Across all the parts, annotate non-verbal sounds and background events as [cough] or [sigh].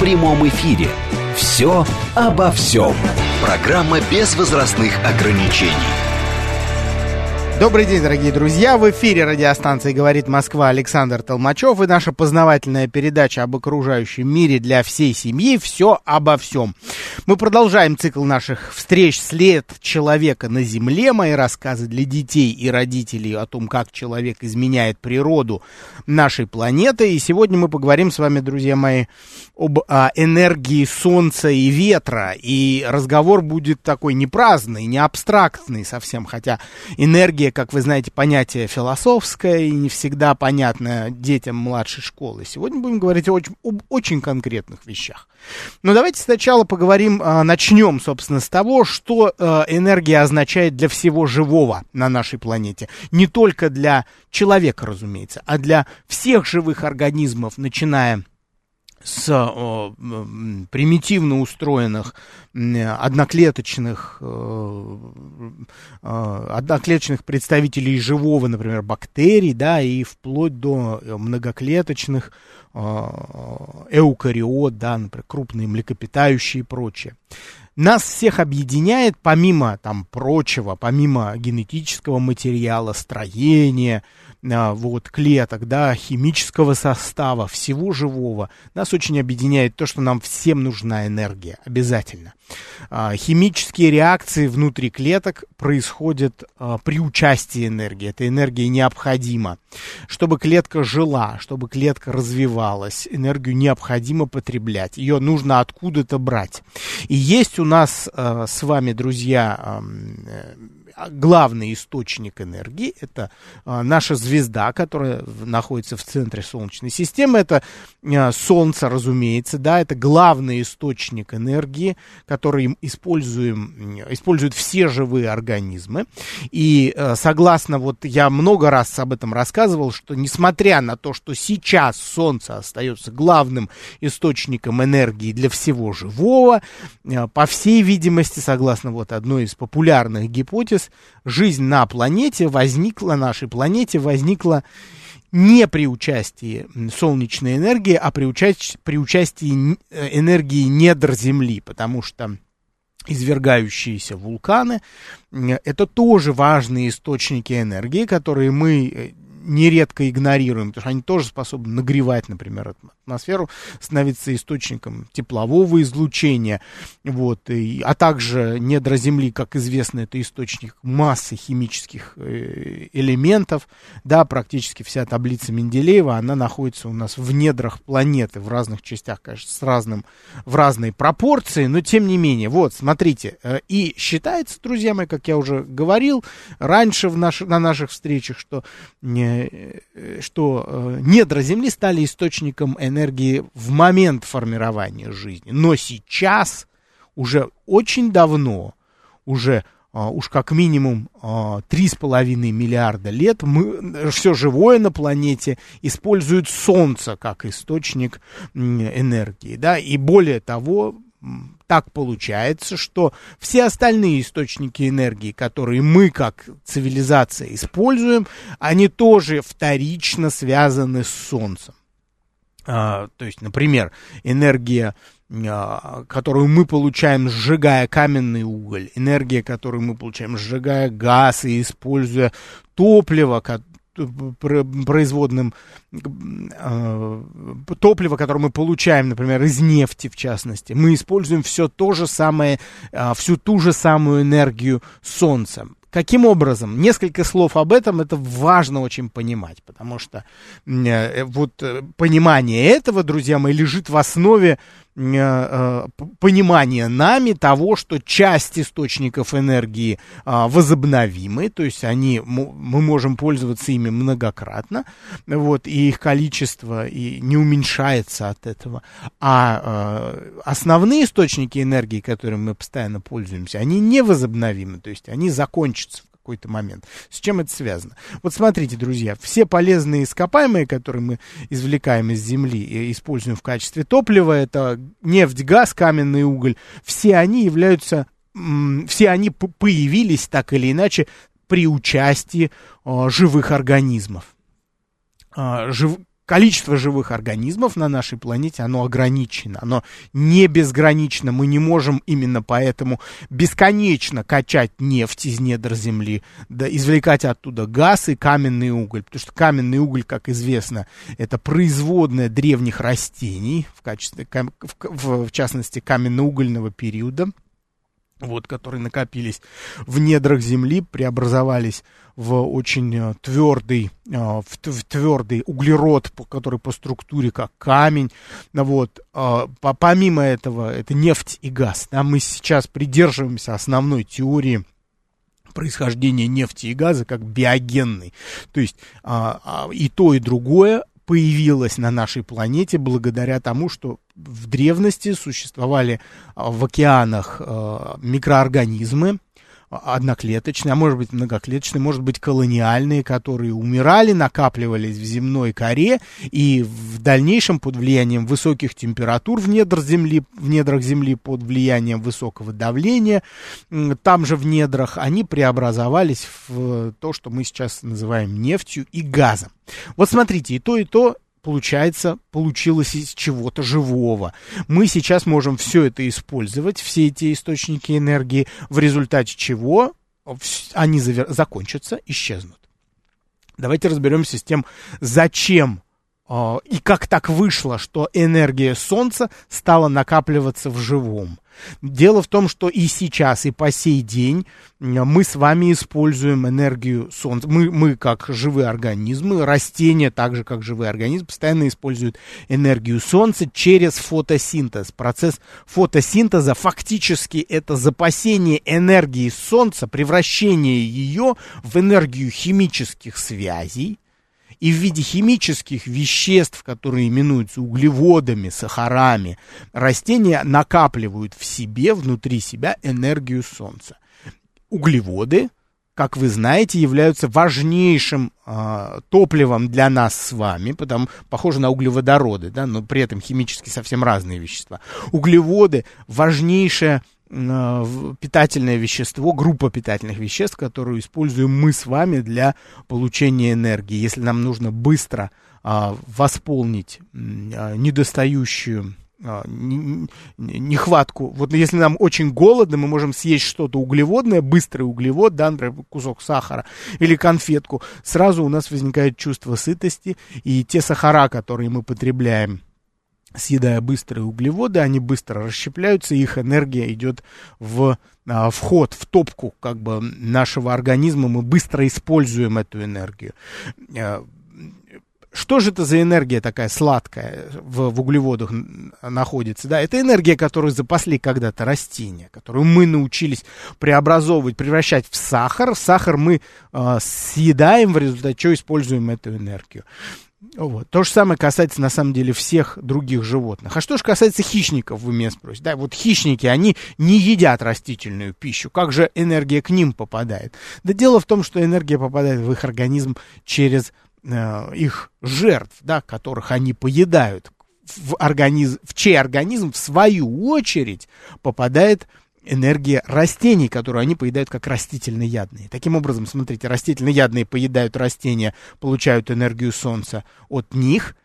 в прямом эфире. «Все обо всем». Программа без возрастных ограничений. Добрый день, дорогие друзья! В эфире радиостанции «Говорит Москва» Александр Толмачев и наша познавательная передача об окружающем мире для всей семьи «Все обо всем». Мы продолжаем цикл наших встреч «След человека на Земле». Мои рассказы для детей и родителей о том, как человек изменяет природу нашей планеты. И сегодня мы поговорим с вами, друзья мои, об а, энергии Солнца и ветра. И разговор будет такой не праздный, не абстрактный совсем, хотя энергия как вы знаете, понятие философское и не всегда понятное детям младшей школы. Сегодня будем говорить о об очень конкретных вещах. Но давайте сначала поговорим, а, начнем, собственно, с того, что а, энергия означает для всего живого на нашей планете. Не только для человека, разумеется, а для всех живых организмов, начиная с примитивно устроенных одноклеточных, э, э, одноклеточных представителей живого, например, бактерий, да, и вплоть до многоклеточных э, эукариот, да, например, крупные млекопитающие и прочее. Нас всех объединяет, помимо там прочего, помимо генетического материала, строения, вот, клеток, да, химического состава, всего живого. Нас очень объединяет то, что нам всем нужна энергия, обязательно. А, химические реакции внутри клеток происходят а, при участии энергии. Эта энергия необходима. Чтобы клетка жила, чтобы клетка развивалась, энергию необходимо потреблять. Ее нужно откуда-то брать. И есть у нас с вами, друзья, а, главный источник энергии, это а, наша звезда, которая находится в центре Солнечной системы, это а, Солнце, разумеется, да, это главный источник энергии, который используем, используют все живые организмы. И согласно, вот я много раз об этом рассказывал, что несмотря на то, что сейчас Солнце остается главным источником энергии для всего живого, по всей видимости, согласно вот одной из популярных гипотез, жизнь на планете возникла, нашей планете возникла не при участии солнечной энергии, а при, уча- при участии э, энергии недр Земли, потому что извергающиеся вулканы это тоже важные источники энергии, которые мы э, нередко игнорируем, потому что они тоже способны нагревать, например, атмосферу, становиться источником теплового излучения, вот, и, а также недра Земли, как известно, это источник массы химических э, элементов, да, практически вся таблица Менделеева, она находится у нас в недрах планеты, в разных частях, конечно, с разным, в разной пропорции, но тем не менее, вот, смотрите, э, и считается, друзья мои, как я уже говорил раньше в наш, на наших встречах, что не Э, что э, недра Земли стали источником энергии в момент формирования жизни. Но сейчас, уже очень давно, уже Uh, уж как минимум три с половиной миллиарда лет мы, все живое на планете использует Солнце как источник энергии, да, и более того, так получается, что все остальные источники энергии, которые мы как цивилизация используем, они тоже вторично связаны с Солнцем. А, то есть, например, энергия а, которую мы получаем, сжигая каменный уголь, энергия, которую мы получаем, сжигая газ и используя топливо, производным э, топлива, которое мы получаем, например, из нефти, в частности, мы используем все то же самое, э, всю ту же самую энергию Солнца. Каким образом? Несколько слов об этом, это важно очень понимать, потому что э, вот э, понимание этого, друзья мои, лежит в основе понимание нами того, что часть источников энергии э, возобновимы, то есть они, мы можем пользоваться ими многократно, вот, и их количество и не уменьшается от этого. А э, основные источники энергии, которыми мы постоянно пользуемся, они невозобновимы, то есть они закончатся какой-то момент. С чем это связано? Вот смотрите, друзья, все полезные ископаемые, которые мы извлекаем из земли и используем в качестве топлива, это нефть, газ, каменный уголь, все они являются, все они появились так или иначе при участии живых организмов. А, жив, количество живых организмов на нашей планете, оно ограничено, оно не безгранично. Мы не можем именно поэтому бесконечно качать нефть из недр Земли, да, извлекать оттуда газ и каменный уголь. Потому что каменный уголь, как известно, это производная древних растений, в, качестве, в, в частности, каменно-угольного периода вот, которые накопились в недрах земли, преобразовались в очень э, твердый, э, в, твердый углерод, который по структуре как камень. Вот. Э, помимо этого, это нефть и газ. Да, мы сейчас придерживаемся основной теории происхождения нефти и газа как биогенной. То есть а, а, и то, и другое появилась на нашей планете благодаря тому, что в древности существовали а, в океанах а, микроорганизмы, одноклеточные, а может быть многоклеточные, может быть колониальные, которые умирали, накапливались в земной коре и в дальнейшем под влиянием высоких температур в, недр земли, в недрах Земли, под влиянием высокого давления, там же в недрах они преобразовались в то, что мы сейчас называем нефтью и газом. Вот смотрите, и то, и то получается, получилось из чего-то живого. Мы сейчас можем все это использовать, все эти источники энергии, в результате чего они закончатся, исчезнут. Давайте разберемся с тем, зачем э, и как так вышло, что энергия Солнца стала накапливаться в живом. Дело в том, что и сейчас, и по сей день мы с вами используем энергию Солнца. Мы, мы как живые организмы, растения, так же как живые организмы, постоянно используют энергию Солнца через фотосинтез. Процесс фотосинтеза фактически это запасение энергии Солнца, превращение ее в энергию химических связей, и в виде химических веществ, которые именуются углеводами, сахарами, растения накапливают в себе, внутри себя энергию Солнца. Углеводы, как вы знаете, являются важнейшим э, топливом для нас с вами, потому похоже на углеводороды, да, но при этом химически совсем разные вещества. Углеводы важнейшая Э, питательное вещество, группа питательных веществ, которую используем мы с вами для получения энергии. Если нам нужно быстро а, восполнить а, недостающую а, нехватку. Вот если нам очень голодно, мы можем съесть что-то углеводное, быстрый углевод, да, например, кусок сахара или конфетку, сразу у нас возникает чувство сытости, и те сахара, которые мы потребляем, съедая быстрые углеводы, они быстро расщепляются, их энергия идет в а, вход, в топку как бы нашего организма, мы быстро используем эту энергию. А, что же это за энергия такая сладкая в, в углеводах находится? Да, это энергия, которую запасли когда-то растения, которую мы научились преобразовывать, превращать в сахар. Сахар мы э, съедаем, в результате чего используем эту энергию. Вот. То же самое касается, на самом деле, всех других животных. А что же касается хищников, вы меня спросите. Да, вот хищники, они не едят растительную пищу. Как же энергия к ним попадает? Да дело в том, что энергия попадает в их организм через э, их жертв, да, которых они поедают. В, организм, в чей организм, в свою очередь, попадает энергия растений, которую они поедают как растительноядные. Таким образом, смотрите, растительноядные поедают растения, получают энергию солнца от них,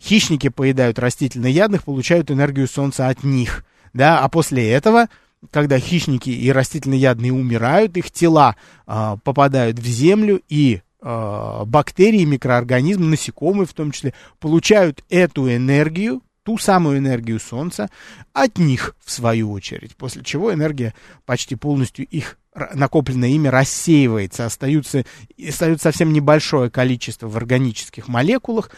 хищники поедают растительноядных, получают энергию солнца от них, да, а после этого когда хищники и растительноядные умирают, их тела э, попадают в землю, и э, бактерии, микроорганизмы, насекомые в том числе, получают эту энергию, ту самую энергию Солнца от них, в свою очередь, после чего энергия почти полностью их накопленное ими рассеивается, остаются, остается совсем небольшое количество в органических молекулах,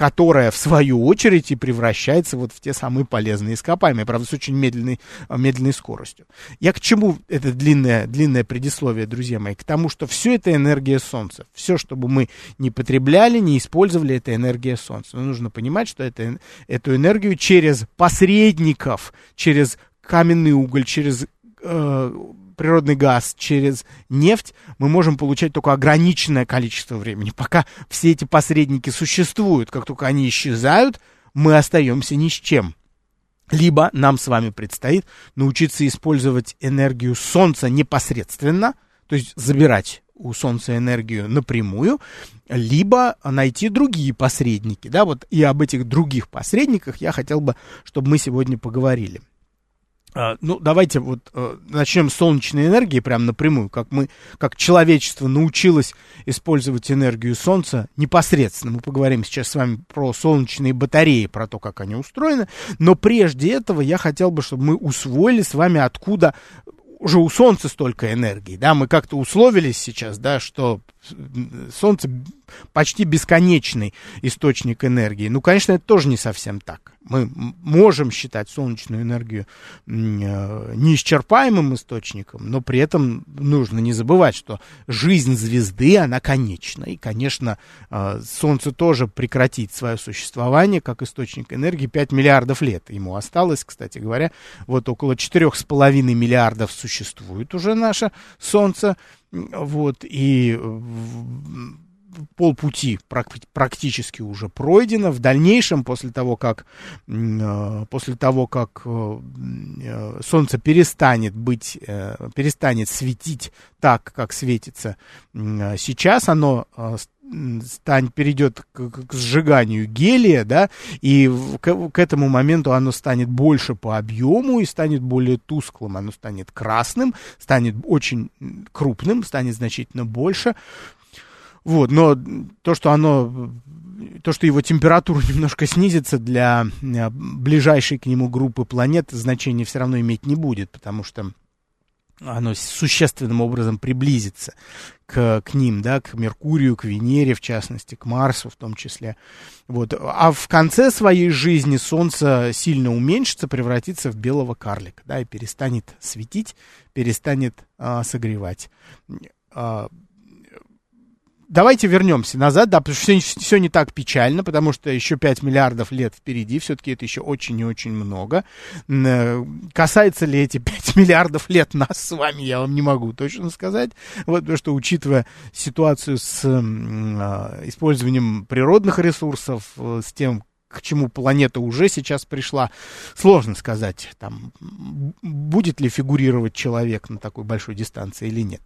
которая в свою очередь и превращается вот в те самые полезные ископаемые, правда, с очень медленной, медленной скоростью. Я к чему это длинное, длинное предисловие, друзья мои? К тому, что все это энергия Солнца. Все, чтобы мы не потребляли, не использовали, это энергия Солнца. Но нужно понимать, что это, эту энергию через посредников, через каменный уголь, через э, природный газ, через нефть мы можем получать только ограниченное количество времени. Пока все эти посредники существуют, как только они исчезают, мы остаемся ни с чем. Либо нам с вами предстоит научиться использовать энергию Солнца непосредственно, то есть забирать у Солнца энергию напрямую, либо найти другие посредники. Да, вот и об этих других посредниках я хотел бы, чтобы мы сегодня поговорили. А, ну, давайте вот э, начнем с солнечной энергии прям напрямую, как мы, как человечество научилось использовать энергию Солнца непосредственно. Мы поговорим сейчас с вами про солнечные батареи, про то, как они устроены. Но прежде этого я хотел бы, чтобы мы усвоили с вами, откуда уже у Солнца столько энергии, да, мы как-то условились сейчас, да, что Солнце почти бесконечный источник энергии. Ну, конечно, это тоже не совсем так. Мы можем считать солнечную энергию э, неисчерпаемым источником, но при этом нужно не забывать, что жизнь звезды, она конечна. И, конечно, э, Солнце тоже прекратит свое существование как источник энергии 5 миллиардов лет. Ему осталось, кстати говоря, вот около 4,5 миллиардов существует уже наше Солнце. Вот, и полпути практически уже пройдено. В дальнейшем, после того, как, э, после того, как э, э, Солнце перестанет быть, перестанет светить так, как светится сейчас, оно стань, перейдет к, к сжиганию гелия, да, и к, к этому моменту оно станет больше по объему и станет более тусклым, оно станет красным, станет очень крупным, станет значительно больше. Вот, но то, что оно, то, что его температура [laughs] немножко снизится для ближайшей к нему группы планет, значения все равно иметь не будет, потому что оно существенным образом приблизится к, к ним, да, к Меркурию, к Венере, в частности, к Марсу в том числе. Вот. А в конце своей жизни Солнце сильно уменьшится, превратится в белого карлика, да, и перестанет светить, перестанет а, согревать. А, давайте вернемся назад, да, потому что все, все не так печально, потому что еще 5 миллиардов лет впереди, все-таки это еще очень и очень много. Э, касается ли эти 5 [laughs] миллиардов лет нас с вами, я вам не могу точно сказать, вот, потому что, учитывая ситуацию с э, использованием природных ресурсов, э, с тем, к чему планета уже сейчас пришла, сложно сказать, там, будет ли фигурировать человек на такой большой дистанции или нет.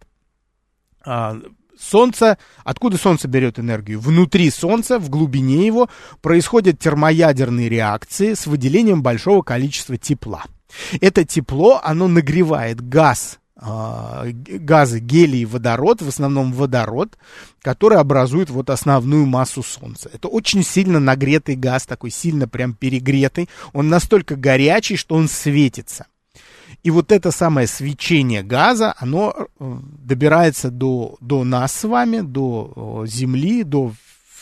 А, Солнце, откуда Солнце берет энергию? Внутри Солнца, в глубине его, происходят термоядерные реакции с выделением большого количества тепла. Это тепло, оно нагревает газ, э, газы гелий и водород, в основном водород, который образует вот основную массу Солнца. Это очень сильно нагретый газ, такой сильно прям перегретый. Он настолько горячий, что он светится. И вот это самое свечение газа, оно э, добирается до, до нас с вами, до Земли, до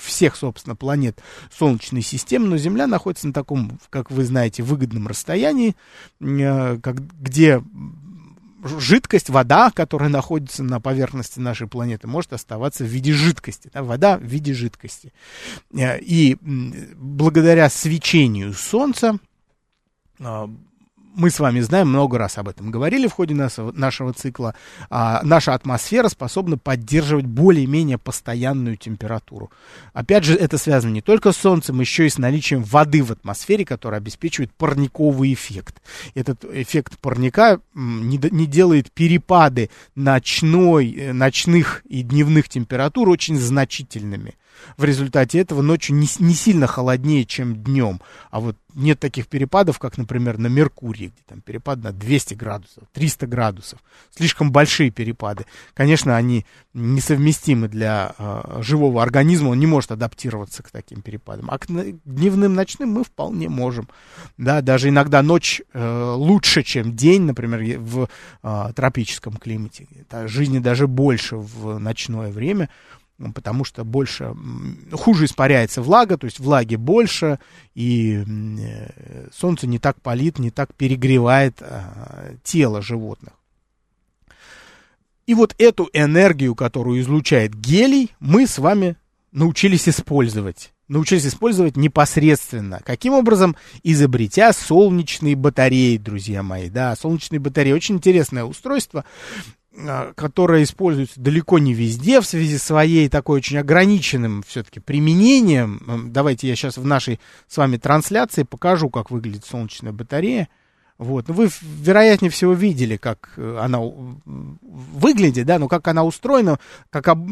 всех, собственно, планет Солнечной системы, но Земля находится на таком, как вы знаете, выгодном расстоянии, э, как, где жидкость, вода, которая находится на поверхности нашей планеты, может оставаться в виде жидкости. Да, вода в виде жидкости. Э, и благодаря свечению Солнца мы с вами знаем, много раз об этом говорили в ходе нашего, нашего цикла, а, наша атмосфера способна поддерживать более-менее постоянную температуру. Опять же, это связано не только с Солнцем, еще и с наличием воды в атмосфере, которая обеспечивает парниковый эффект. Этот эффект парника не, не делает перепады ночной, э, ночных и дневных температур очень значительными. В результате этого ночью не, не сильно холоднее, чем днем. А вот нет таких перепадов, как, например, на Меркурии, где там перепад на 200 градусов, 300 градусов. Слишком большие перепады. Конечно, они несовместимы для э, живого организма, он не может адаптироваться к таким перепадам. А к дневным, ночным мы вполне можем. Да, даже иногда ночь э, лучше, чем день, например, в э, тропическом климате. жизни даже больше в ночное время потому что больше, хуже испаряется влага, то есть влаги больше, и э, солнце не так палит, не так перегревает а, тело животных. И вот эту энергию, которую излучает гелий, мы с вами научились использовать. Научились использовать непосредственно. Каким образом? Изобретя солнечные батареи, друзья мои. Да, солнечные батареи. Очень интересное устройство. А, которая используется далеко не везде в связи с своей такой очень ограниченным все-таки применением. Давайте я сейчас в нашей с вами трансляции покажу, как выглядит солнечная батарея. Вот. Ну, вы, вероятнее всего, видели, как э, она выглядит, да, но как она устроена, как об,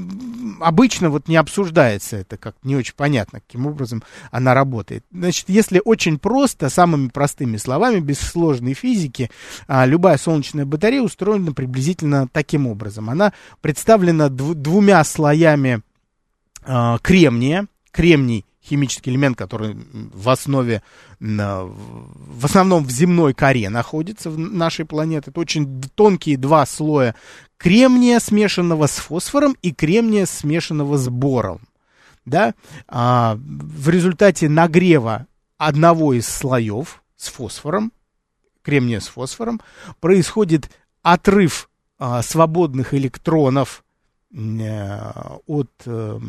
обычно вот не обсуждается это, как не очень понятно, каким образом она работает. Значит, если очень просто, самыми простыми словами, без сложной физики, а, любая солнечная батарея устроена приблизительно таким образом. Она представлена дв- двумя слоями а, кремния. Кремний химический элемент, который в основе, в основном в земной коре находится в нашей планете. Это очень тонкие два слоя кремния, смешанного с фосфором, и кремния, смешанного с бором. Да? А, в результате нагрева одного из слоев с фосфором, кремния с фосфором, происходит отрыв а, свободных электронов от э,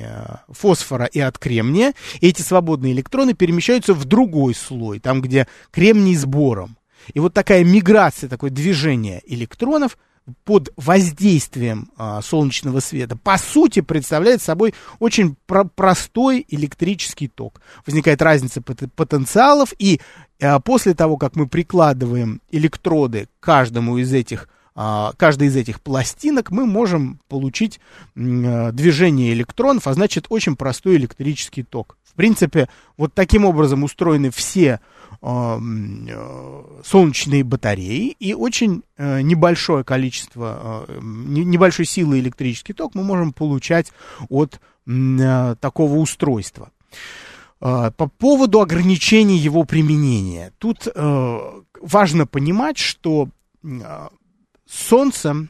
э, фосфора и от кремния, эти свободные электроны перемещаются в другой слой, там, где кремний с бором. И вот такая миграция, такое движение электронов под воздействием а, солнечного света, по сути, представляет собой очень про простой электрический ток. Возникает разница потенциалов, и а, после того, как мы прикладываем электроды к каждому из этих каждой из этих пластинок мы можем получить э, движение электронов, а значит очень простой электрический ток. В принципе, вот таким образом устроены все а, э, солнечные батареи и очень э, небольшое количество, небольшой силы электрический ток мы можем получать от такого устройства. А, по поводу ограничений его применения. Тут важно понимать, что Солнце,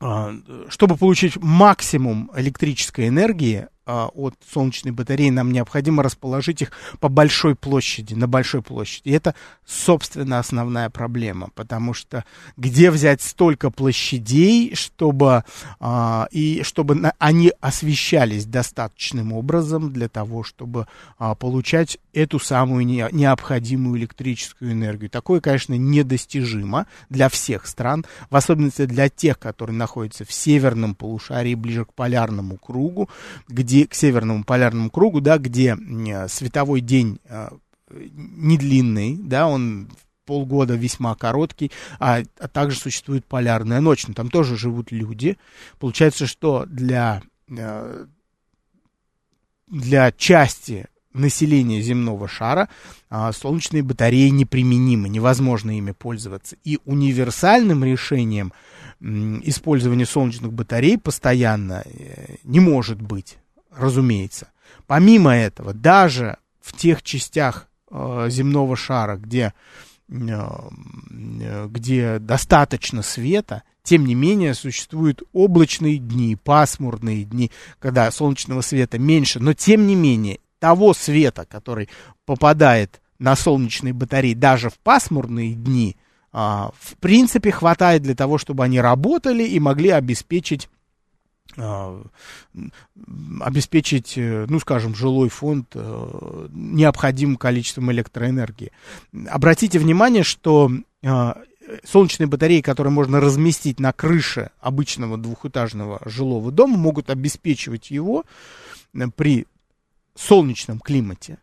а, чтобы получить максимум электрической энергии, от солнечной батареи, нам необходимо расположить их по большой площади, на большой площади. И это, собственно, основная проблема, потому что где взять столько площадей, чтобы, а, и чтобы на, они освещались достаточным образом для того, чтобы а, получать эту самую не, необходимую электрическую энергию. Такое, конечно, недостижимо для всех стран, в особенности для тех, которые находятся в северном полушарии, ближе к полярному кругу, где где, к северному полярному кругу, да, где световой день а, не длинный, да, он полгода весьма короткий, а, а также существует полярная ночь, но там тоже живут люди. Получается, что для, а, для части населения земного шара а, солнечные батареи неприменимы, невозможно ими пользоваться. И универсальным решением использования солнечных батарей постоянно э, не может быть разумеется. Помимо этого, даже в тех частях э, земного шара, где, э, где достаточно света, тем не менее существуют облачные дни, пасмурные дни, когда солнечного света меньше, но тем не менее того света, который попадает на солнечные батареи даже в пасмурные дни, э, в принципе хватает для того, чтобы они работали и могли обеспечить обеспечить, э, ну, скажем, жилой фонд э, необходимым количеством электроэнергии. Обратите внимание, что а, солнечные батареи, которые можно разместить на крыше обычного двухэтажного жилого дома, могут обеспечивать его э, при солнечном климате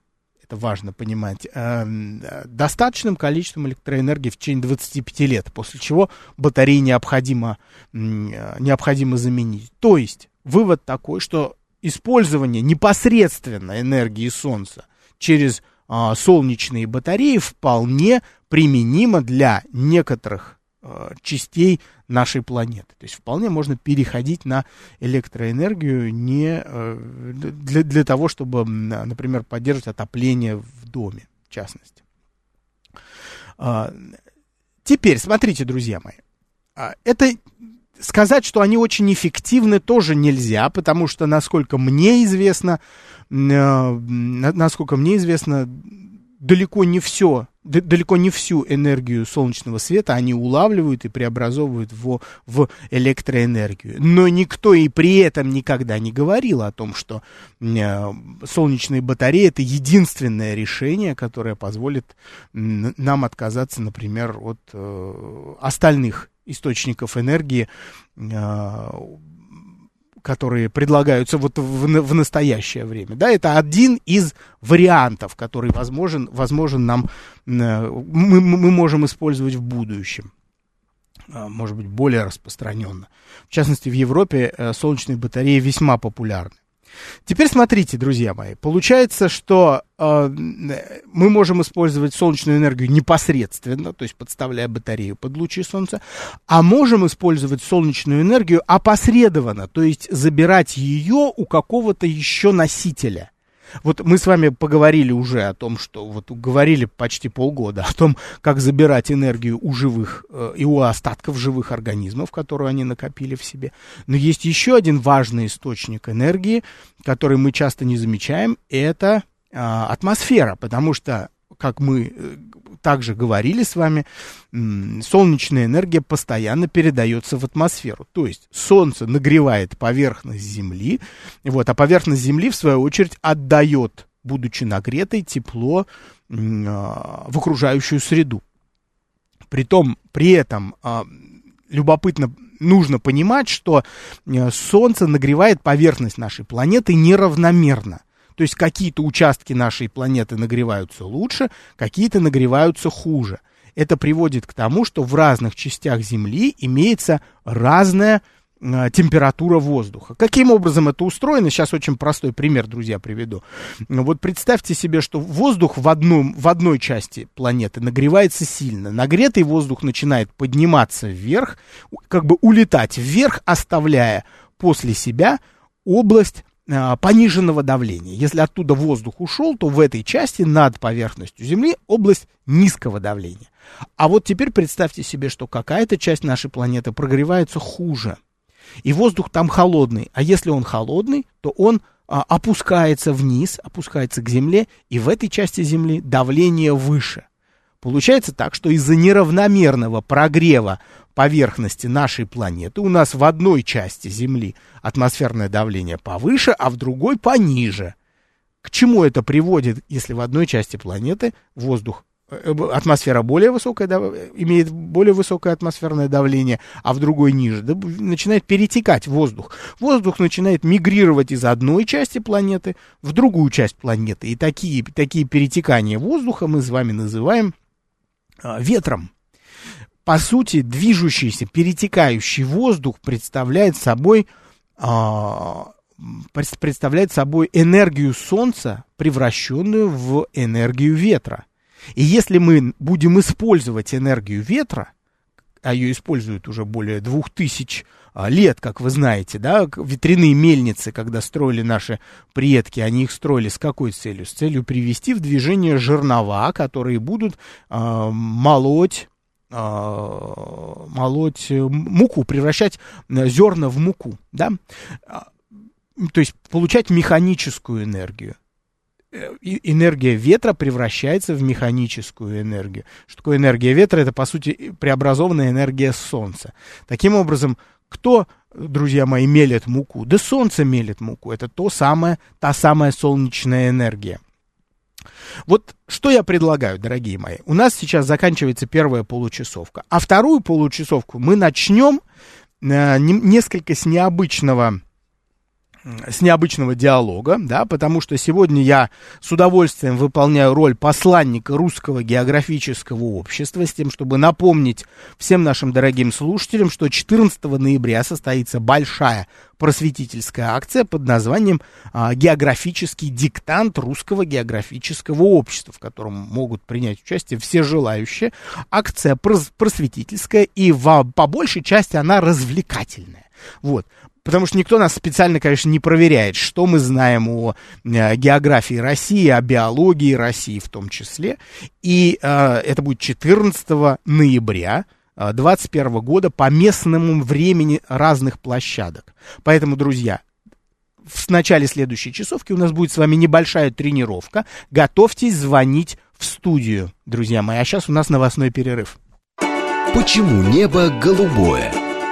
это важно понимать, эм, достаточным количеством электроэнергии в течение 25 лет, после чего батареи необходимо, необходимо заменить. То есть вывод такой, что использование непосредственно энергии Солнца через а, солнечные батареи вполне применимо для некоторых а, частей нашей планеты. То есть вполне можно переходить на электроэнергию не э, для, для того, чтобы, например, поддерживать отопление в доме, в частности. А, теперь, смотрите, друзья мои, а, это сказать, что они очень эффективны, тоже нельзя, потому что, насколько мне известно, э, насколько мне известно, далеко не все, далеко не всю энергию солнечного света они улавливают и преобразовывают в, в электроэнергию. Но никто и при этом никогда не говорил о том, что э, солнечные батареи это единственное решение, которое позволит нам отказаться, например, от э, остальных источников энергии, э, которые предлагаются вот в, в настоящее время. Да, это один из вариантов, который возможен, возможен нам, э, мы, мы можем использовать в будущем. А, может быть, более распространенно. В частности, в Европе э, солнечные батареи весьма популярны. Теперь смотрите, друзья мои, получается, что э, мы можем использовать солнечную энергию непосредственно, то есть подставляя батарею под лучи солнца, а можем использовать солнечную энергию опосредованно, то есть забирать ее у какого-то еще носителя. Вот мы с вами поговорили уже о том, что вот говорили почти полгода о том, как забирать энергию у живых э, и у остатков живых организмов, которые они накопили в себе. Но есть еще один важный источник энергии, который мы часто не замечаем, это э, атмосфера, потому что как мы э, также говорили с вами, солнечная энергия постоянно передается в атмосферу. То есть Солнце нагревает поверхность Земли, вот, а поверхность Земли, в свою очередь, отдает, будучи нагретой, тепло а, в окружающую среду. Притом, при этом а, любопытно, нужно понимать, что э, Солнце нагревает поверхность нашей планеты неравномерно. То есть какие-то участки нашей планеты нагреваются лучше, какие-то нагреваются хуже. Это приводит к тому, что в разных частях Земли имеется разная э, температура воздуха. Каким образом это устроено? Сейчас очень простой пример, друзья, приведу. Вот представьте себе, что воздух в, одном, в одной части планеты нагревается сильно. Нагретый воздух начинает подниматься вверх, как бы улетать вверх, оставляя после себя область пониженного давления. Если оттуда воздух ушел, то в этой части над поверхностью Земли область низкого давления. А вот теперь представьте себе, что какая-то часть нашей планеты прогревается хуже. И воздух там холодный. А если он холодный, то он а, опускается вниз, опускается к Земле, и в этой части Земли давление выше. Получается так, что из-за неравномерного прогрева поверхности нашей планеты у нас в одной части Земли атмосферное давление повыше, а в другой пониже. К чему это приводит, если в одной части планеты воздух э, атмосфера более высокая, да, имеет более высокое атмосферное давление, а в другой ниже, да, начинает перетекать воздух. Воздух начинает мигрировать из одной части планеты в другую часть планеты. И такие, такие перетекания воздуха мы с вами называем а, ветром по сути, движущийся, перетекающий воздух представляет собой, э, представляет собой энергию Солнца, превращенную в энергию ветра. И если мы будем использовать энергию ветра, а ее используют уже более двух тысяч а, лет, как вы знаете, да, ветряные мельницы, когда строили наши предки, они их строили с какой целью? С целью привести в движение жернова, которые будут э, молоть молоть муку, превращать э, зерна в муку, да, а, то есть получать механическую энергию. Э, энергия ветра превращается в механическую энергию. Что такое энергия ветра? Это, по сути, преобразованная энергия Солнца. Таким образом, кто, друзья мои, мелет муку? Да Солнце мелет муку. Это то самое, та самая солнечная энергия. Вот что я предлагаю, дорогие мои. У нас сейчас заканчивается первая получасовка, а вторую получасовку мы начнем э, несколько с необычного с необычного диалога, да, потому что сегодня я с удовольствием выполняю роль посланника русского географического общества с тем, чтобы напомнить всем нашим дорогим слушателям, что 14 ноября состоится большая просветительская акция под названием а, «Географический диктант русского географического общества», в котором могут принять участие все желающие. Акция прос просветительская и в, по большей части она развлекательная. Вот. Потому что никто нас специально, конечно, не проверяет, что мы знаем о э, географии России, о биологии России в том числе. И э, это будет 14 ноября 2021 года по местному времени разных площадок. Поэтому, друзья, в начале следующей часовки у нас будет с вами небольшая тренировка. Готовьтесь звонить в студию, друзья мои. А сейчас у нас новостной перерыв. Почему небо голубое?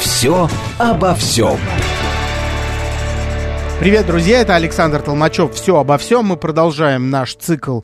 «Все обо всем». Привет, друзья, это Александр Толмачев. Все обо всем. Мы продолжаем наш цикл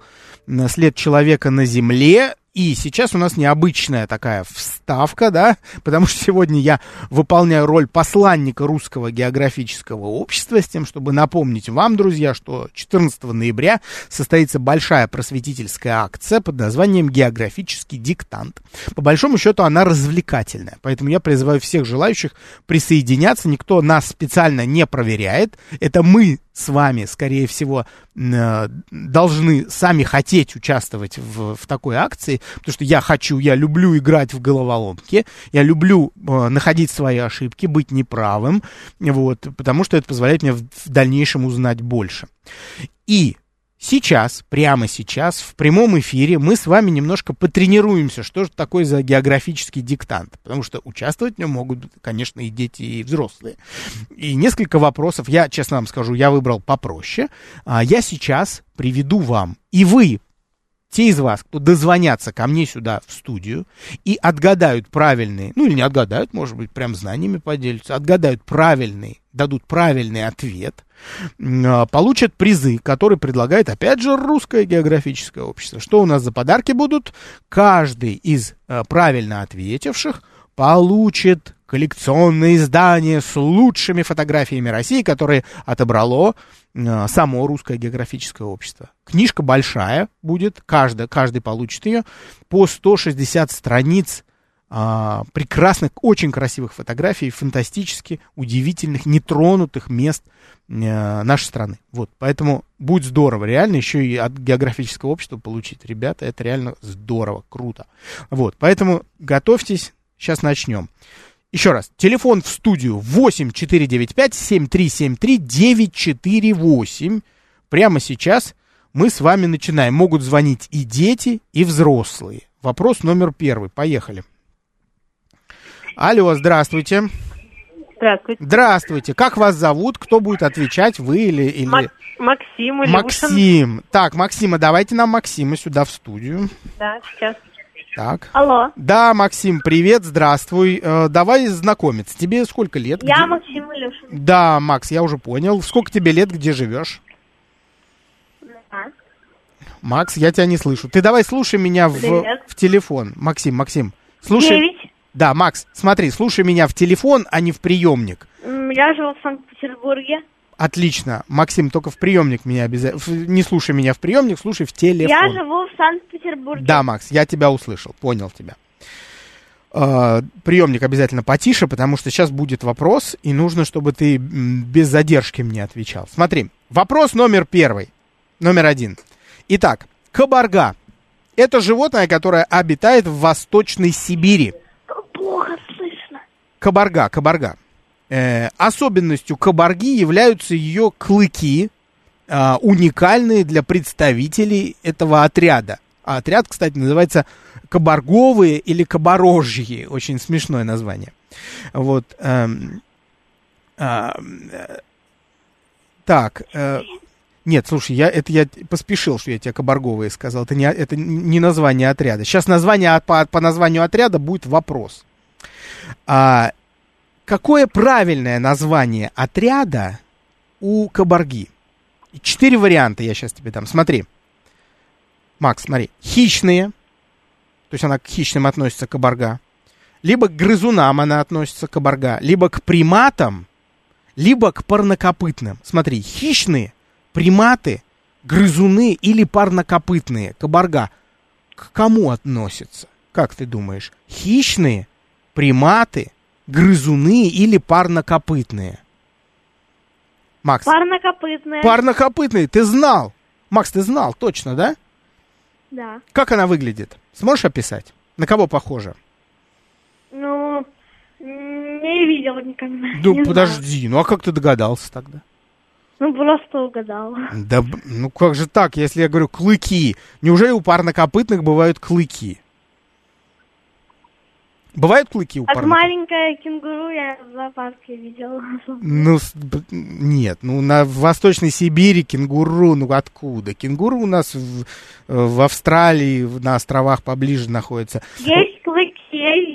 «След человека на Земле». И сейчас у нас необычная такая вставка, да, потому что сегодня я выполняю роль посланника русского географического общества с тем, чтобы напомнить вам, друзья, что 14 ноября состоится большая просветительская акция под названием «Географический диктант». По большому счету она развлекательная, поэтому я призываю всех желающих присоединяться, никто нас специально не проверяет, это мы с вами, скорее всего, э, должны сами хотеть участвовать в, в такой акции, потому что я хочу, я люблю играть в головоломки, я люблю э, находить свои ошибки, быть неправым, вот, потому что это позволяет мне в, в дальнейшем узнать больше. И Сейчас, прямо сейчас, в прямом эфире мы с вами немножко потренируемся, что же такое за географический диктант. Потому что участвовать в нем могут, конечно, и дети, и взрослые. И несколько вопросов, я, честно вам скажу, я выбрал попроще. А я сейчас приведу вам, и вы те из вас, кто дозвонятся ко мне сюда в студию и отгадают правильные, ну или не отгадают, может быть, прям знаниями поделятся, отгадают правильный, дадут правильный ответ, а, получат призы, которые предлагает, опять же, Русское географическое общество. Что у нас за подарки будут? Каждый из а, правильно ответивших получит коллекционное издание с лучшими фотографиями России, которые отобрало э, само Русское географическое общество. Книжка большая будет, каждый, каждый получит ее, по 160 страниц э, прекрасных, очень красивых фотографий, фантастически удивительных, нетронутых мест э, нашей страны. Вот, поэтому будет здорово, реально еще и от географического общества получить, ребята, это реально здорово, круто. Вот, поэтому готовьтесь, сейчас начнем. Еще раз, телефон в студию 8495-7373-948. Прямо сейчас мы с вами начинаем. Могут звонить и дети, и взрослые. Вопрос номер первый. Поехали. Алло, здравствуйте. Здравствуйте. Здравствуйте. Как вас зовут? Кто будет отвечать, вы или... или... Мак- Максим или Максим. Так, Максима, давайте нам Максима сюда в студию. Да, сейчас. Так. Алло. Да, Максим, привет, здравствуй. Э, давай знакомиться. Тебе сколько лет? Я Где- Максим Илюшин. Да, Макс, я уже понял. Сколько тебе лет, где живешь? Да. Макс, я тебя не слышу. Ты давай слушай меня в, Привет. в телефон. Максим, Максим, слушай. Девять. Да, Макс, смотри, слушай меня в телефон, а не в приемник. Я живу в Санкт-Петербурге. Отлично. Максим, только в приемник меня обязательно. Не слушай меня в приемник, слушай в телефон. Я живу в Санкт-Петербурге. Да, Макс, я тебя услышал, понял тебя. Э, приемник обязательно потише, потому что сейчас будет вопрос, и нужно, чтобы ты без задержки мне отвечал. Смотри, вопрос номер первый, номер один. Итак, кабарга. Это животное, которое обитает в Восточной Сибири. Кабарга, кабарга. Э, особенностью кабарги являются ее клыки, а, уникальные для представителей этого отряда. А отряд, кстати, называется кабарговые или кабарожьи. Очень смешное название. Вот. а, э, так. э, нет, слушай, я, это я поспешил, что я тебе кабарговые сказал. Это не, это не название отряда. Сейчас название, от- по, по названию отряда будет вопрос. А, какое правильное название отряда у кабарги? Четыре варианта я сейчас тебе дам. Смотри. Макс, смотри. Хищные. То есть она к хищным относится кабарга. Либо к грызунам она относится кабарга. Либо к приматам. Либо к парнокопытным. Смотри. Хищные, приматы, грызуны или парнокопытные. Кабарга. К кому относятся? Как ты думаешь? Хищные, приматы, грызуны или парнокопытные? Макс. Парнокопытная. Парнокопытные, ты знал. Макс, ты знал, точно, да? Да. Как она выглядит? Сможешь описать? На кого похожа? Ну, не видел никогда. Ну, не подожди, ну а как ты догадался тогда? знаю. Ну, просто угадал. Да, ну как же так, если я говорю клыки? Неужели у парнокопытных бывают клыки? Бывают клыки у парнокопытных? маленькая кенгуру я в зоопарке видела. Ну, нет, ну на в Восточной Сибири кенгуру, ну откуда? Кенгуру у нас в, э, в Австралии, на островах поближе находится. Есть клыки.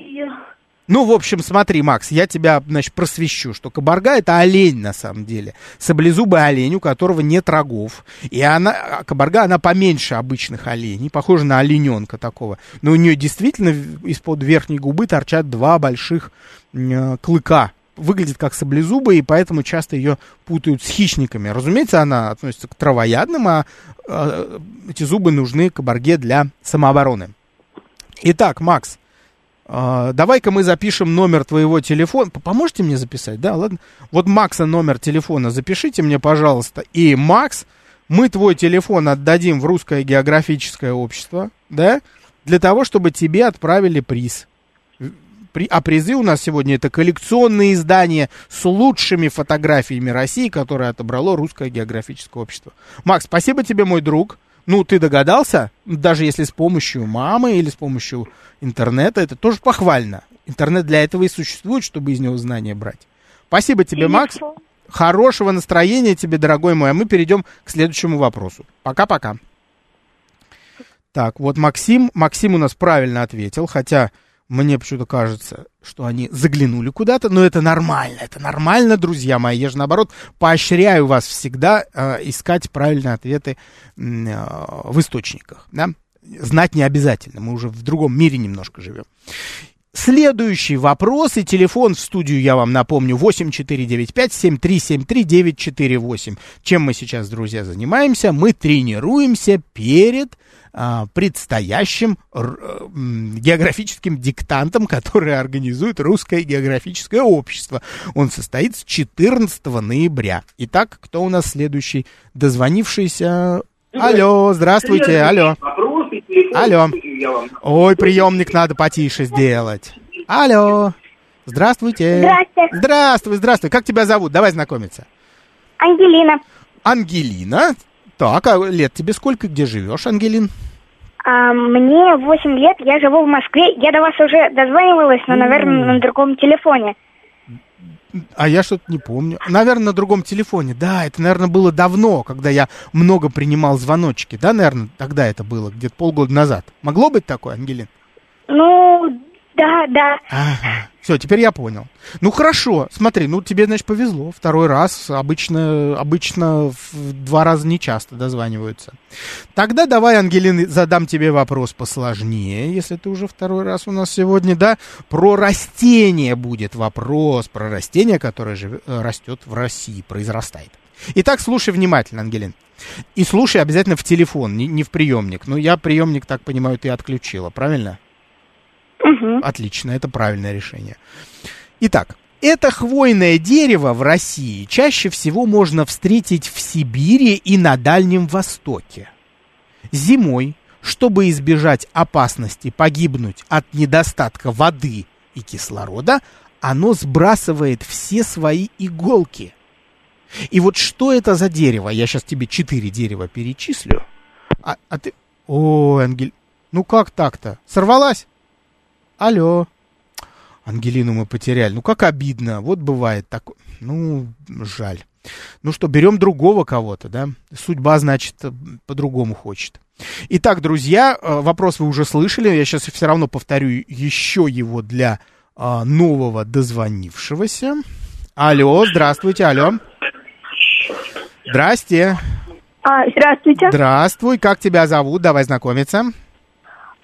Ну, в общем, смотри, Макс, я тебя, значит, просвещу, что кабарга это олень на самом деле. Саблезубый олень, у которого нет рогов. И она, а кабарга, она поменьше обычных оленей, похожа на олененка такого. Но у нее действительно из-под верхней губы торчат два больших э, клыка. Выглядит как саблезубая, и поэтому часто ее путают с хищниками. Разумеется, она относится к травоядным, а э, эти зубы нужны кабарге для самообороны. Итак, Макс, давай-ка мы запишем номер твоего телефона. Поможете мне записать, да? Ладно. Вот Макса номер телефона запишите мне, пожалуйста. И Макс, мы твой телефон отдадим в русское географическое общество, да? Для того, чтобы тебе отправили приз. При- а призы у нас сегодня это коллекционные издания с лучшими фотографиями России, которые отобрало русское географическое общество. Макс, спасибо тебе, мой друг. Ну, ты догадался? Даже если с помощью мамы или с помощью интернета, это тоже похвально. Интернет для этого и существует, чтобы из него знания брать. Спасибо тебе, Макс. Телефон. Хорошего настроения тебе, дорогой мой. А мы перейдем к следующему вопросу. Пока-пока. Так, вот Максим. Максим у нас правильно ответил, хотя мне почему-то кажется, что они заглянули куда-то, но это нормально, это нормально, друзья мои. Я же, наоборот, поощряю вас всегда э, искать правильные ответы э, в источниках. Да? Знать не обязательно, мы уже в другом мире немножко живем. Следующий вопрос и телефон в студию, я вам напомню, 8495-7373-948. Чем мы сейчас, друзья, занимаемся? Мы тренируемся перед а, предстоящим р- э, географическим диктантом, который организует Русское географическое общество. Он состоится 14 ноября. Итак, кто у нас следующий дозвонившийся? Алло, здравствуйте, алло. Алло. Ой, приемник надо потише сделать. Алло. Здравствуйте. Здрасте. Здравствуй, здравствуй. Как тебя зовут? Давай знакомиться. Ангелина. Ангелина. Так, а лет тебе сколько? Где живешь, Ангелин? А, мне 8 лет, я живу в Москве. Я до вас уже дозванивалась, но, наверное, на другом телефоне. А я что-то не помню. Наверное, на другом телефоне. Да, это, наверное, было давно, когда я много принимал звоночки. Да, наверное, тогда это было, где-то полгода назад. Могло быть такое, Ангелин? Ну, да, да. Ага. Все, теперь я понял. Ну хорошо, смотри, ну тебе, значит, повезло. Второй раз обычно, обычно в два раза не часто дозваниваются. Тогда давай, Ангелина, задам тебе вопрос посложнее, если ты уже второй раз у нас сегодня, да? Про растение будет вопрос, про растение, которое живе- э, растет в России, произрастает. Итак, слушай внимательно, Ангелин. И слушай обязательно в телефон, не, не в приемник. Ну, я приемник, так понимаю, ты отключила, правильно? Мгм. Отлично, это правильное решение. Итак, это хвойное дерево в России чаще всего можно встретить в Сибири и на Дальнем Востоке. Зимой, чтобы избежать опасности погибнуть от недостатка воды и кислорода, оно сбрасывает все свои иголки. И вот что это за дерево? Я сейчас тебе четыре дерева перечислю. А, а ты... О, Ангель... Ну как так-то? Сорвалась? Алло. Ангелину мы потеряли. Ну, как обидно. Вот бывает так. Ну, жаль. Ну что, берем другого кого-то, да? Судьба, значит, по-другому хочет. Итак, друзья, э, вопрос вы уже слышали. Я сейчас все равно повторю еще его для а, нового дозвонившегося. Алло, здравствуйте, алло. Здрасте. А, здравствуйте. Здравствуй, как тебя зовут? Давай знакомиться.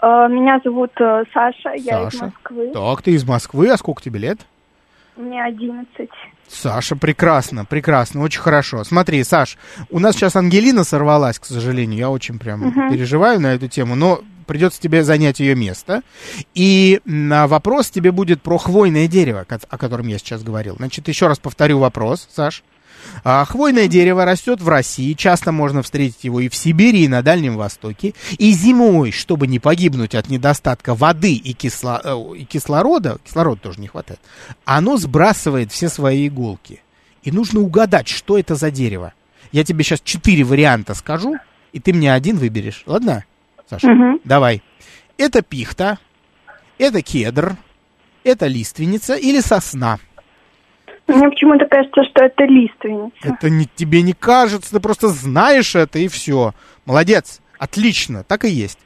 А, меня зовут э, Саша, я из Саша. Москвы. Так, ты из Москвы, а сколько тебе лет? Мне 11. Саша, прекрасно, прекрасно, очень хорошо. Смотри, Саш, у нас сейчас Ангелина сорвалась, к сожалению. Я очень прям переживаю на эту тему. Но придется тебе занять ее место. И на вопрос тебе будет про хвойное дерево, о котором я сейчас говорил. Значит, еще раз повторю вопрос, Саш. А, хвойное дерево растет в России, часто можно встретить его и в Сибири, и на Дальнем Востоке. И зимой, чтобы не погибнуть от недостатка воды и, кисло, э, и кислорода, кислорода тоже не хватает, оно сбрасывает все свои иголки. И нужно угадать, что это за дерево. Я тебе сейчас четыре варианта скажу, и ты мне один выберешь. Ладно, Саша? Угу. Давай. Это пихта, это кедр, это лиственница или сосна. Мне почему-то кажется, что это лиственница. Это не, тебе не кажется, ты просто знаешь это и все. Молодец, отлично, так и есть.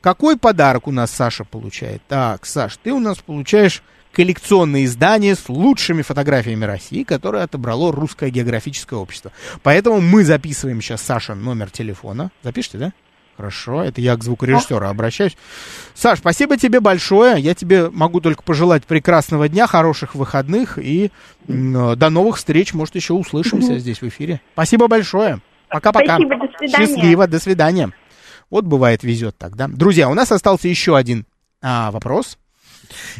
Какой подарок у нас Саша получает? Так, Саш, ты у нас получаешь коллекционное издание с лучшими фотографиями России, которое отобрало Русское географическое общество. Поэтому мы записываем сейчас Саша номер телефона. Запишите, да? Хорошо, это я к звукорежиссеру обращаюсь. Саш, спасибо тебе большое. Я тебе могу только пожелать прекрасного дня, хороших выходных и э, до новых встреч. Может, еще услышимся угу. здесь в эфире. Спасибо большое. Пока-пока. Спасибо, до свидания. Счастливо, до свидания. Вот бывает, везет тогда. Друзья, у нас остался еще один а, вопрос.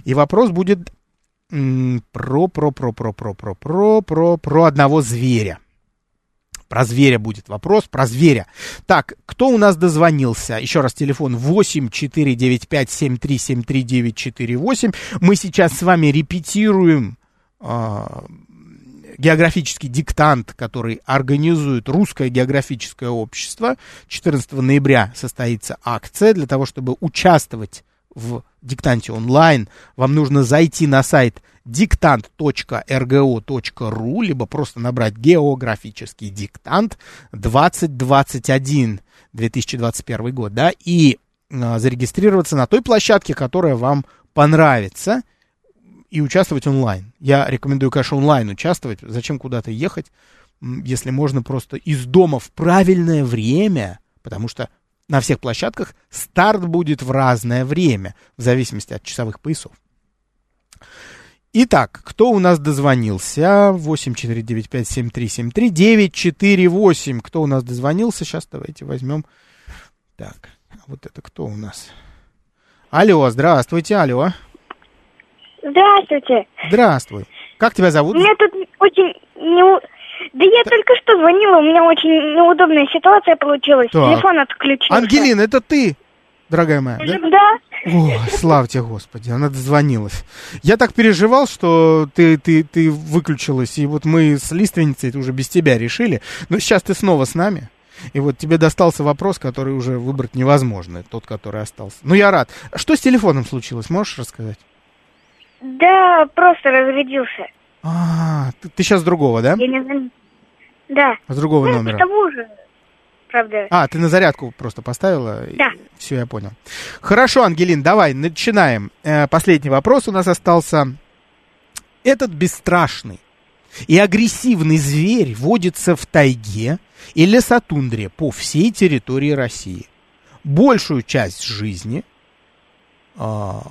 И вопрос будет про, про, про, про, про, про, про, про, про одного зверя. Про зверя будет вопрос, про зверя. Так, кто у нас дозвонился? Еще раз, телефон 8 495 7373 948. Мы сейчас с вами репетируем э, географический диктант, который организует Русское географическое общество. 14 ноября состоится акция для того, чтобы участвовать в диктанте онлайн. Вам нужно зайти на сайт диктант.рго.ру, либо просто набрать географический диктант 2021, 2021 год, да, и э, зарегистрироваться на той площадке, которая вам понравится, и участвовать онлайн. Я рекомендую, конечно, онлайн участвовать. Зачем куда-то ехать, если можно просто из дома в правильное время, потому что на всех площадках старт будет в разное время, в зависимости от часовых поясов. Итак, кто у нас дозвонился? 8495-7373-948. Кто у нас дозвонился? Сейчас давайте возьмем. Так, а вот это кто у нас? Алло, здравствуйте, алло. Здравствуйте. Здравствуй. Как тебя зовут? Меня тут очень не... Да я только что звонила, у меня очень неудобная ситуация получилась. Так. Телефон отключился. Ангелина, это ты, дорогая моя? Да. да. О, славьте Господи, она дозвонилась. Я так переживал, что ты, ты, ты выключилась, и вот мы с лиственницей уже без тебя решили. Но сейчас ты снова с нами. И вот тебе достался вопрос, который уже выбрать невозможно, тот, который остался. Ну, я рад. Что с телефоном случилось, можешь рассказать? Да, просто разрядился. А, ты, ты сейчас другого, да? Я не знаю. Да. С другого ну, номера. С того же правда. А, ты на зарядку просто поставила? Да. Все, я понял. Хорошо, Ангелин, давай, начинаем. Э, последний вопрос у нас остался. Этот бесстрашный и агрессивный зверь водится в тайге и лесотундре по всей территории России. Большую часть жизни э,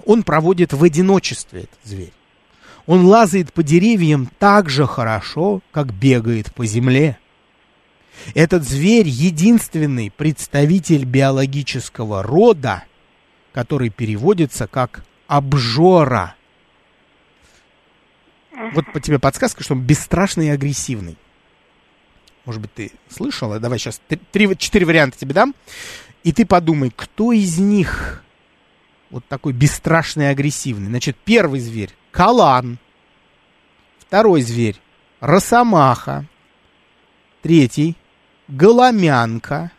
он проводит в одиночестве, этот зверь. Он лазает по деревьям так же хорошо, как бегает по земле. Этот зверь единственный представитель биологического рода, который переводится как обжора. Вот по тебе подсказка, что он бесстрашный и агрессивный. Может быть, ты слышала? Давай сейчас три, четыре варианта тебе дам. И ты подумай, кто из них вот такой бесстрашный и агрессивный. Значит, первый зверь – калан. Второй зверь – росомаха. Третий голомянка.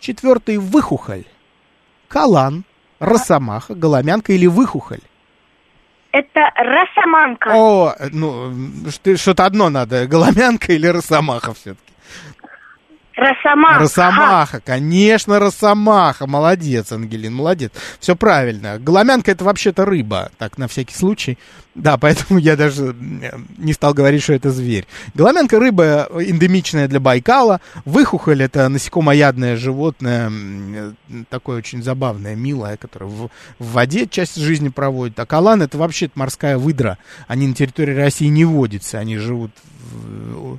Четвертый выхухоль. Калан, росомаха, голомянка или выхухоль. Это росоманка. О, ну, что-то одно надо, голомянка или росомаха все-таки. Росомаха. Росомаха, конечно, росомаха. Молодец, Ангелин, молодец. Все правильно. Голомянка это вообще-то рыба, так, на всякий случай. Да, поэтому я даже не стал говорить, что это зверь. Голомянка рыба эндемичная для Байкала. Выхухоль это насекомоядное животное, такое очень забавное, милое, которое в, в воде часть жизни проводит. А калан это вообще морская выдра. Они на территории России не водятся, они живут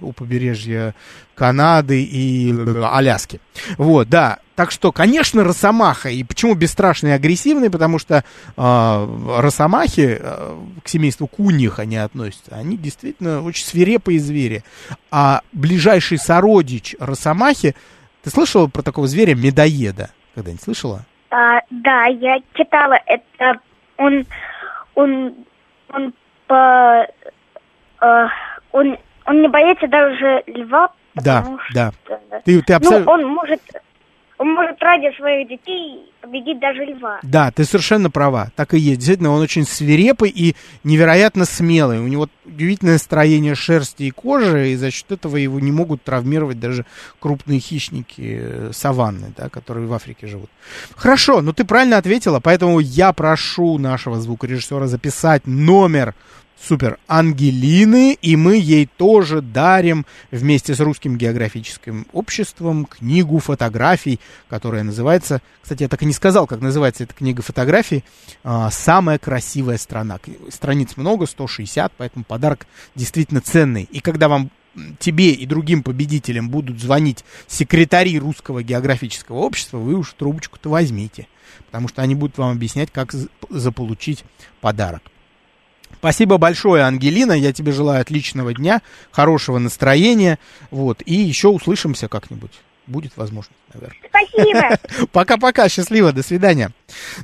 у побережья Канады и Аляски. Вот, да. Так что, конечно, росомаха. И почему бесстрашный и агрессивный? Потому что э, росомахи э, к семейству куньих они относятся. Они действительно очень свирепые звери. А ближайший сородич росомахи... Ты слышала про такого зверя медоеда? Когда-нибудь слышала? А, да, я читала это. Он, он, он по, э, он, он не боится даже льва. Да, потому да. что- Ты, ты абсолютно... Ну, он может, он может ради своих детей победить даже льва. Да, ты совершенно права. Так и есть. Действительно, он очень свирепый и невероятно смелый. У него удивительное строение шерсти и кожи, и за счет этого его не могут травмировать даже крупные хищники э, саванны, да, которые в Африке живут. Хорошо, ну ты правильно ответила, поэтому я прошу нашего звукорежиссера записать номер Супер Ангелины, и мы ей тоже дарим вместе с Русским географическим обществом книгу фотографий, которая называется, кстати, я так и не сказал, как называется эта книга фотографий, а, «Самая красивая страна». Страниц много, 160, поэтому подарок действительно ценный. И когда вам тебе и другим победителям будут звонить секретари Русского географического общества, вы уж трубочку-то возьмите, потому что они будут вам объяснять, как заполучить подарок. Спасибо большое, Ангелина. Я тебе желаю отличного дня, хорошего настроения. Вот. И еще услышимся как-нибудь. Будет возможность, наверное. Спасибо. [laughs] Пока-пока, счастливо, до свидания.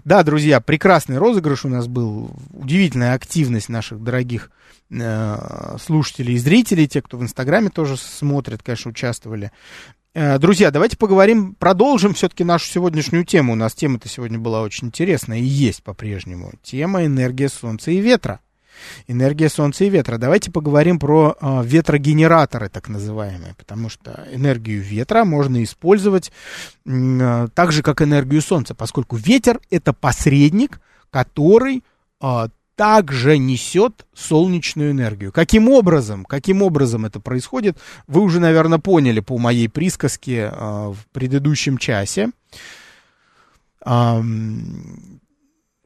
Да, друзья, прекрасный розыгрыш у нас был. Удивительная активность наших дорогих э, слушателей и зрителей. Те, кто в Инстаграме тоже смотрят, конечно, участвовали. Э, Друзья, давайте поговорим, продолжим все-таки нашу сегодняшнюю тему. У нас тема-то сегодня была очень интересная и есть по-прежнему. Тема энергия солнца и ветра. Энергия солнца и ветра. Давайте поговорим про э, ветрогенераторы, так называемые, потому что энергию ветра можно использовать э, так же, как энергию солнца, поскольку ветер это посредник, который э, также несет солнечную энергию. Каким образом? Каким образом это происходит? Вы уже, наверное, поняли по моей присказке э, в предыдущем часе. Ам,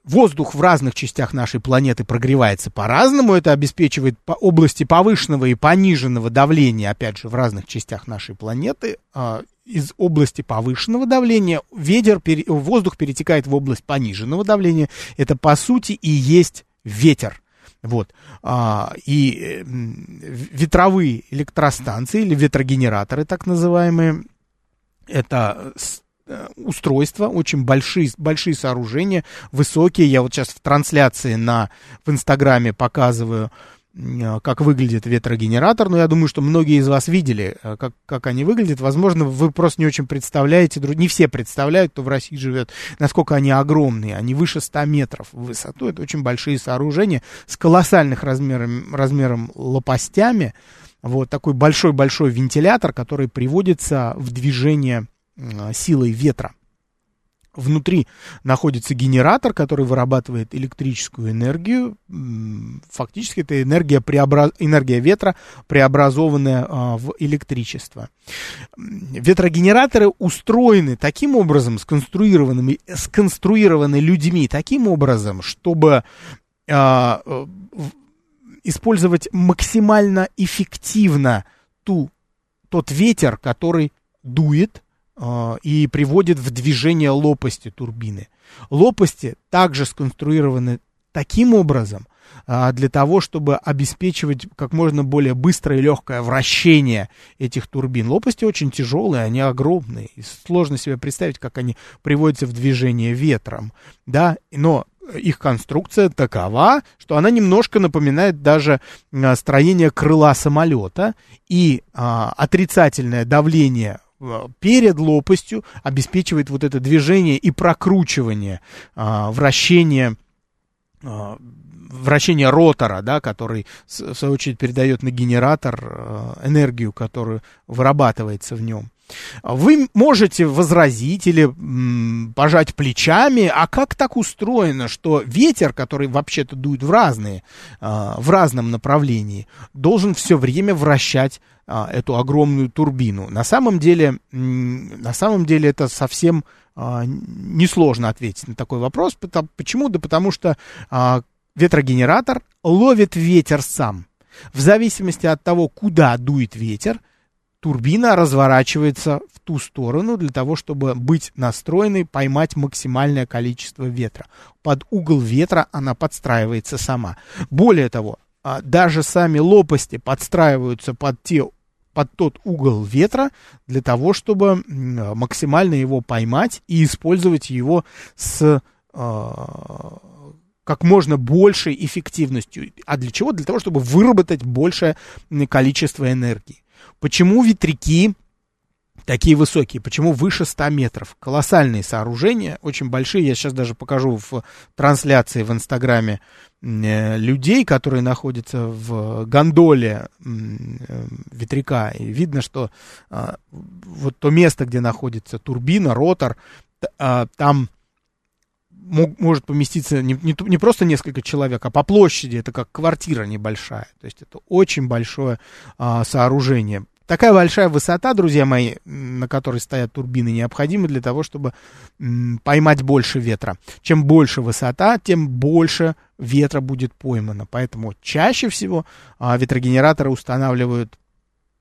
Воздух в разных частях нашей планеты прогревается по-разному. Это обеспечивает по области повышенного и пониженного давления, опять же, в разных частях нашей планеты. А, Из области повышенного давления ветер, воздух перетекает в область пониженного давления. Это, по сути, и есть ветер. Вот. А, и э, ветровые электростанции или ветрогенераторы, так называемые, это устройства, очень большие, большие сооружения, высокие. Я вот сейчас в трансляции на, в Инстаграме показываю, э, как выглядит ветрогенератор, но я думаю, что многие из вас видели, э, как, как они выглядят. Возможно, вы просто не очень представляете, не все представляют, кто в России живет, насколько они огромные. Они выше 100 метров в высоту. Это очень большие сооружения с колоссальных размером, размером лопастями. Вот такой большой-большой вентилятор, который приводится в движение э, силой ветра. Внутри находится генератор, который вырабатывает электрическую энергию. Фактически это энергия, преобра- энергия ветра, преобразованная а, в электричество. Ветрогенераторы устроены таким образом, сконструированы, сконструированы людьми таким образом, чтобы а, э, использовать максимально эффективно ту, тот ветер, который дует а, и приводит в движение лопасти турбины. Лопасти также сконструированы таким образом, а, для того, чтобы обеспечивать как можно более быстрое и легкое вращение этих турбин. Лопасти очень тяжелые, они огромные. И сложно себе представить, как они приводятся в движение ветром. Да? Но их конструкция такова, что она немножко напоминает даже а, строение крыла самолета, и а, отрицательное давление а, перед лопастью обеспечивает вот это движение и прокручивание а, вращения а, вращение ротора, да, который в свою очередь передает на генератор энергию, которую вырабатывается в нем. Вы можете возразить или м, пожать плечами, а как так устроено, что ветер, который вообще-то дует в разные, а, в разном направлении, должен все время вращать а, эту огромную турбину? На самом деле, м, на самом деле это совсем а, несложно ответить на такой вопрос. Потому- Почему? Да потому что а, ветрогенератор ловит ветер сам. В зависимости от того, куда дует ветер, турбина разворачивается в ту сторону для того, чтобы быть настроенной, поймать максимальное количество ветра. Под угол ветра она подстраивается сама. Более того, а, даже сами лопасти подстраиваются под те под тот угол ветра для того, чтобы максимально его поймать и использовать его с э, как можно большей эффективностью. А для чего? Для того, чтобы выработать большее количество энергии. Почему ветряки такие высокие? Почему выше 100 метров? Колоссальные сооружения, очень большие. Я сейчас даже покажу в трансляции в Инстаграме Э, людей, которые находятся в гондоле э, ветряка. И видно, что а, вот то место, где находится турбина, ротор, а, там мог, может поместиться не, не, не просто несколько человек, а по площади это как квартира небольшая. То есть это очень большое а, сооружение. Такая большая высота, друзья мои, на которой стоят турбины, необходима для того, чтобы м, поймать больше ветра. Чем больше высота, тем больше ветра будет поймано. Поэтому чаще всего а, ветрогенераторы устанавливают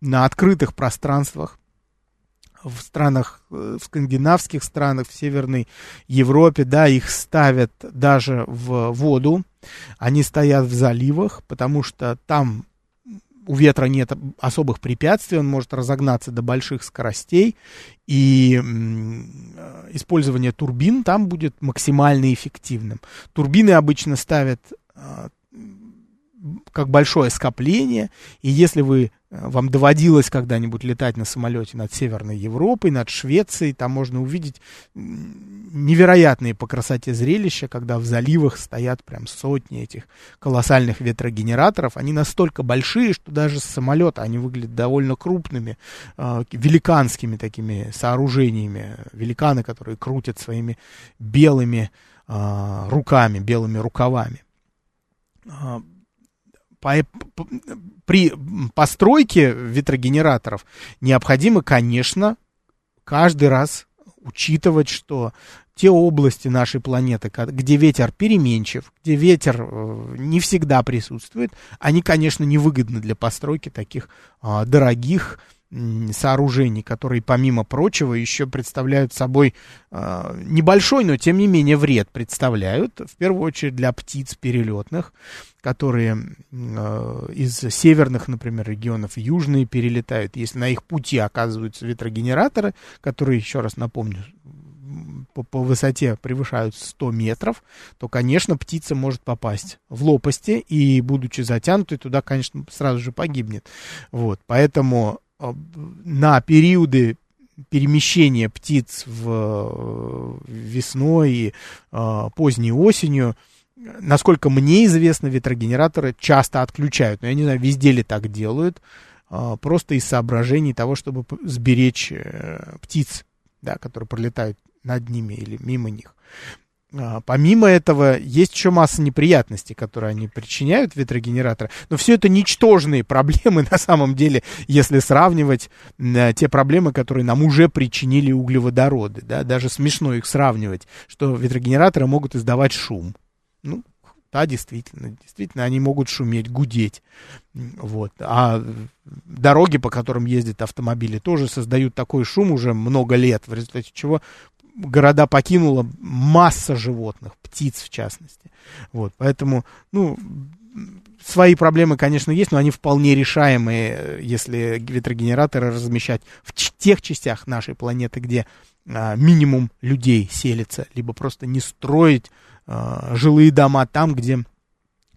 на открытых пространствах, в странах, э, в скандинавских странах, в Северной Европе, да, их ставят даже в воду, они стоят в заливах, потому что там у ветра нет особых препятствий, он может разогнаться до больших скоростей, и э, использование турбин там будет максимально эффективным. Турбины обычно ставят э, как большое скопление, и если вы вам доводилось когда-нибудь летать на самолете над Северной Европой, над Швецией, там можно увидеть невероятные по красоте зрелища, когда в заливах стоят прям сотни этих колоссальных ветрогенераторов. Они настолько большие, что даже с самолета они выглядят довольно крупными, э, великанскими такими сооружениями. Великаны, которые крутят своими белыми э, руками, белыми рукавами а, по, по, при постройке ветрогенераторов необходимо, конечно, каждый раз учитывать, что те области нашей планеты, где ветер переменчив, где ветер э, не всегда присутствует, они, конечно, невыгодны для постройки таких а, дорогих сооружений, которые, помимо прочего, еще представляют собой э, небольшой, но тем не менее вред представляют, в первую очередь для птиц перелетных, которые э, из северных, например, регионов южные перелетают. Если на их пути оказываются ветрогенераторы, которые, еще раз напомню, по, по высоте превышают 100 метров, то, конечно, птица может попасть в лопасти и, будучи затянутой, туда, конечно, сразу же погибнет. Вот, поэтому а, на периоды перемещения птиц в весной и э, поздней осенью, насколько мне известно, ветрогенераторы часто отключают. Но я не знаю, везде ли так делают, э, просто из соображений того, чтобы сберечь э, птиц, да, которые пролетают над ними или мимо них. А, помимо этого, есть еще масса неприятностей, которые они причиняют, ветрогенераторы. Но все это ничтожные [laughs] проблемы на самом деле, если сравнивать э, те проблемы, которые нам уже причинили углеводороды. Да? Даже смешно их сравнивать, что ветрогенераторы могут издавать шум. Ну, да, действительно, действительно, они могут шуметь, гудеть. Вот. А дороги, по которым ездят автомобили, тоже создают такой шум уже много лет, в результате чего города покинула масса животных, птиц в частности. Вот, поэтому, ну, свои проблемы, конечно, есть, но они вполне решаемые, если ветрогенераторы размещать в тех частях нашей планеты, где а, минимум людей селится, либо просто не строить жилые дома там, где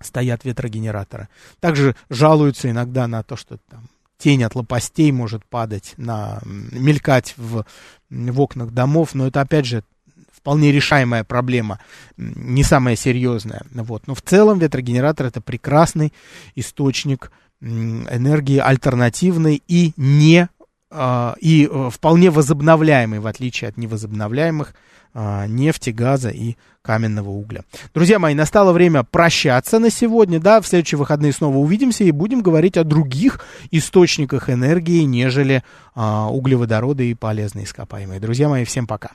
стоят ветрогенераторы. Также жалуются иногда на то, что там тень от лопастей может падать, на, мелькать в, в окнах домов, но это, опять же, вполне решаемая проблема, не самая серьезная. Вот. Но в целом ветрогенератор это прекрасный источник энергии, альтернативный и не а, и э, вполне возобновляемый, в отличие от невозобновляемых а, нефти, газа и каменного угля. Друзья мои, настало время прощаться на сегодня. Да, в следующие выходные снова увидимся и будем говорить о других источниках энергии, нежели а, углеводороды и полезные ископаемые. Друзья мои, всем пока.